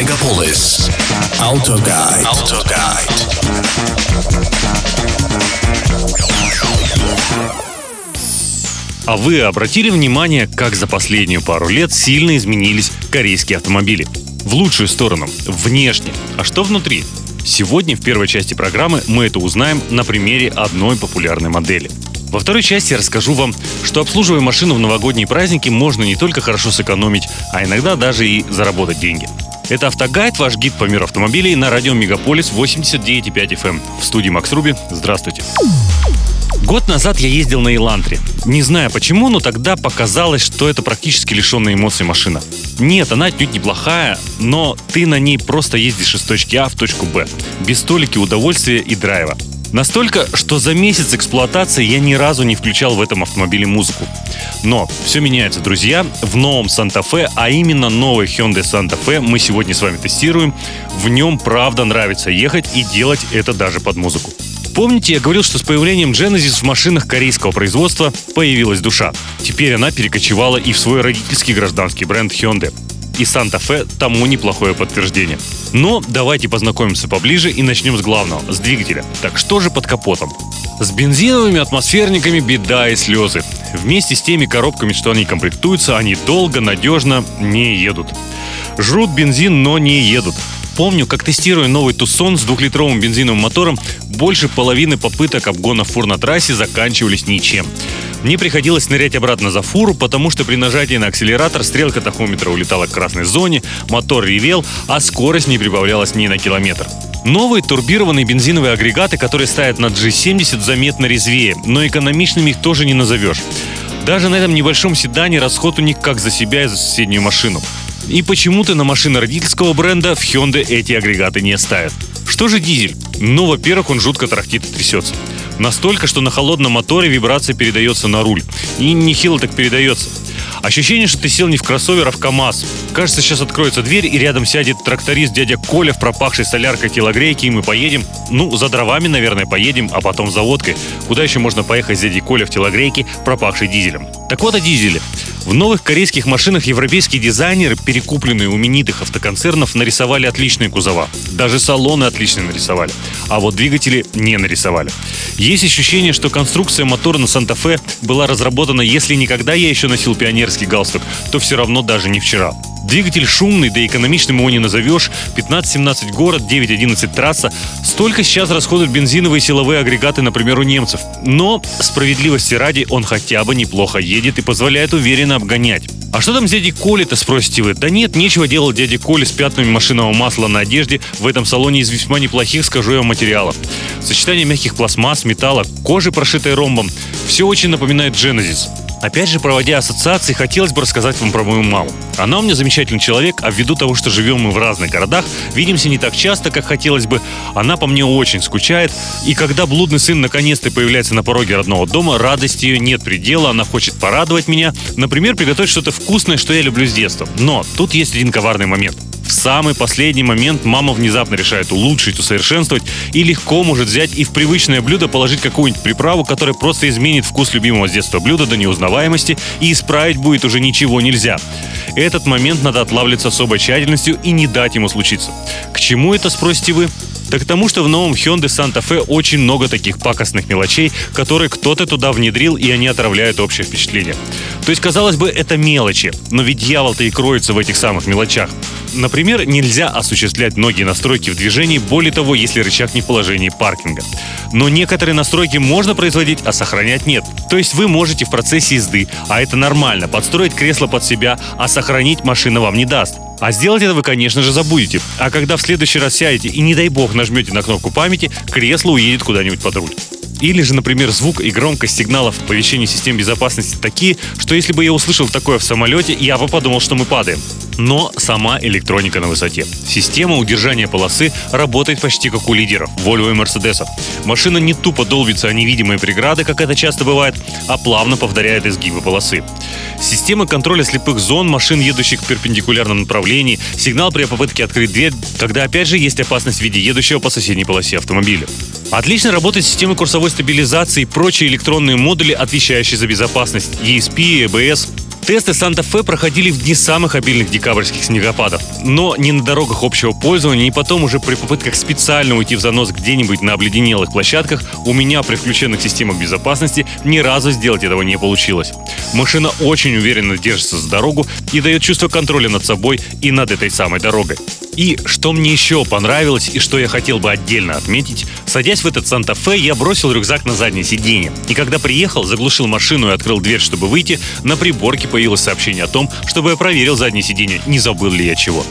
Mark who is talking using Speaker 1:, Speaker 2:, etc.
Speaker 1: Megapolis. Autoguide. Autoguide.
Speaker 2: А вы обратили внимание, как за последнюю пару лет сильно изменились корейские автомобили? В лучшую сторону, внешне. А что внутри? Сегодня в первой части программы мы это узнаем на примере одной популярной модели. Во второй части я расскажу вам, что обслуживая машину в новогодние праздники можно не только хорошо сэкономить, а иногда даже и заработать деньги. Это «Автогайд», ваш гид по миру автомобилей на радио «Мегаполис» 89,5 FM. Эм. В студии Макс Руби. Здравствуйте. Год назад я ездил на Илантре. Не знаю почему, но тогда показалось, что это практически лишенная эмоций машина. Нет, она отнюдь неплохая, но ты на ней просто ездишь из точки А в точку Б. Без столики удовольствия и драйва. Настолько, что за месяц эксплуатации я ни разу не включал в этом автомобиле музыку. Но все меняется, друзья. В новом Санта-Фе, а именно новый Hyundai Санта-Фе мы сегодня с вами тестируем. В нем правда нравится ехать и делать это даже под музыку. Помните, я говорил, что с появлением Genesis в машинах корейского производства появилась душа. Теперь она перекочевала и в свой родительский гражданский бренд Hyundai и Санта-Фе тому неплохое подтверждение. Но давайте познакомимся поближе и начнем с главного, с двигателя. Так что же под капотом? С бензиновыми атмосферниками беда и слезы. Вместе с теми коробками, что они комплектуются, они долго, надежно не едут. Жрут бензин, но не едут. Помню, как тестируя новый Тусон с двухлитровым бензиновым мотором, больше половины попыток обгона фур на трассе заканчивались ничем. Мне приходилось нырять обратно за фуру, потому что при нажатии на акселератор стрелка тахометра улетала к красной зоне, мотор ревел, а скорость не прибавлялась ни на километр. Новые турбированные бензиновые агрегаты, которые стоят на G70, заметно резвее, но экономичными их тоже не назовешь. Даже на этом небольшом седане расход у них как за себя и за соседнюю машину. И почему-то на машины родительского бренда в Hyundai эти агрегаты не ставят. Что же дизель? Ну, во-первых, он жутко тарахтит и трясется. Настолько, что на холодном моторе вибрация передается на руль. И нехило так передается. Ощущение, что ты сел не в кроссовер, а в КАМАЗ. Кажется, сейчас откроется дверь, и рядом сядет тракторист дядя Коля в пропахшей соляркой телогрейке, и мы поедем. Ну, за дровами, наверное, поедем, а потом за водкой. Куда еще можно поехать с дядей Коля в телогрейке, пропахшей дизелем? Так вот о дизеле. В новых корейских машинах европейские дизайнеры, перекупленные у именитых автоконцернов, нарисовали отличные кузова. Даже салоны отлично нарисовали. А вот двигатели не нарисовали. Есть ощущение, что конструкция мотора на Санта-Фе была разработана, если никогда я еще носил пионерский галстук, то все равно даже не вчера. Двигатель шумный, да экономичным его не назовешь. 15-17 город, 9-11 трасса. Столько сейчас расходуют бензиновые силовые агрегаты, например, у немцев. Но, справедливости ради, он хотя бы неплохо едет и позволяет уверенно обгонять. А что там с дядей Коли-то, спросите вы? Да нет, нечего делать дяде Коли с пятнами машинного масла на одежде в этом салоне из весьма неплохих, скажу я материалов. Сочетание мягких пластмасс, металла, кожи, прошитой ромбом. Все очень напоминает Genesis. Опять же, проводя ассоциации, хотелось бы рассказать вам про мою маму. Она у меня замечательный человек, а ввиду того, что живем мы в разных городах, видимся не так часто, как хотелось бы, она по мне очень скучает. И когда блудный сын наконец-то появляется на пороге родного дома, радости ее нет предела, она хочет порадовать меня, например, приготовить что-то вкусное, что я люблю с детства. Но тут есть один коварный момент – в самый последний момент мама внезапно решает улучшить, усовершенствовать и легко может взять и в привычное блюдо положить какую-нибудь приправу, которая просто изменит вкус любимого с детства блюда до неузнаваемости и исправить будет уже ничего нельзя. Этот момент надо отлавливать с особой тщательностью и не дать ему случиться. К чему это, спросите вы? Да к тому, что в новом Hyundai Santa Fe очень много таких пакостных мелочей, которые кто-то туда внедрил, и они отравляют общее впечатление. То есть, казалось бы, это мелочи, но ведь дьявол-то и кроется в этих самых мелочах. Например, нельзя осуществлять многие настройки в движении, более того, если рычаг не в положении паркинга. Но некоторые настройки можно производить, а сохранять нет. То есть вы можете в процессе езды, а это нормально, подстроить кресло под себя, а сохранить машина вам не даст. А сделать это вы, конечно же, забудете. А когда в следующий раз сядете и, не дай бог, нажмете на кнопку памяти, кресло уедет куда-нибудь под руль. Или же, например, звук и громкость сигналов оповещения систем безопасности такие, что если бы я услышал такое в самолете, я бы подумал, что мы падаем. Но сама электроника на высоте. Система удержания полосы работает почти как у лидеров Volvo и Mercedes. Машина не тупо долбится о невидимые преграды, как это часто бывает, а плавно повторяет изгибы полосы. Система контроля слепых зон, машин, едущих в перпендикулярном направлении, сигнал при попытке открыть дверь, когда опять же есть опасность в виде едущего по соседней полосе автомобиля. Отлично работает система курсовой стабилизации и прочие электронные модули, отвечающие за безопасность ESP, EBS, Тесты Санта-Фе проходили в дни самых обильных декабрьских снегопадов. Но не на дорогах общего пользования, и потом уже при попытках специально уйти в занос где-нибудь на обледенелых площадках у меня при включенных системах безопасности ни разу сделать этого не получилось. Машина очень уверенно держится за дорогу и дает чувство контроля над собой и над этой самой дорогой. И что мне еще понравилось и что я хотел бы отдельно отметить, садясь в этот Санта-Фе, я бросил рюкзак на заднее сиденье. И когда приехал, заглушил машину и открыл дверь, чтобы выйти, на приборке появилось сообщение о том, чтобы я проверил заднее сиденье, не забыл ли я чего.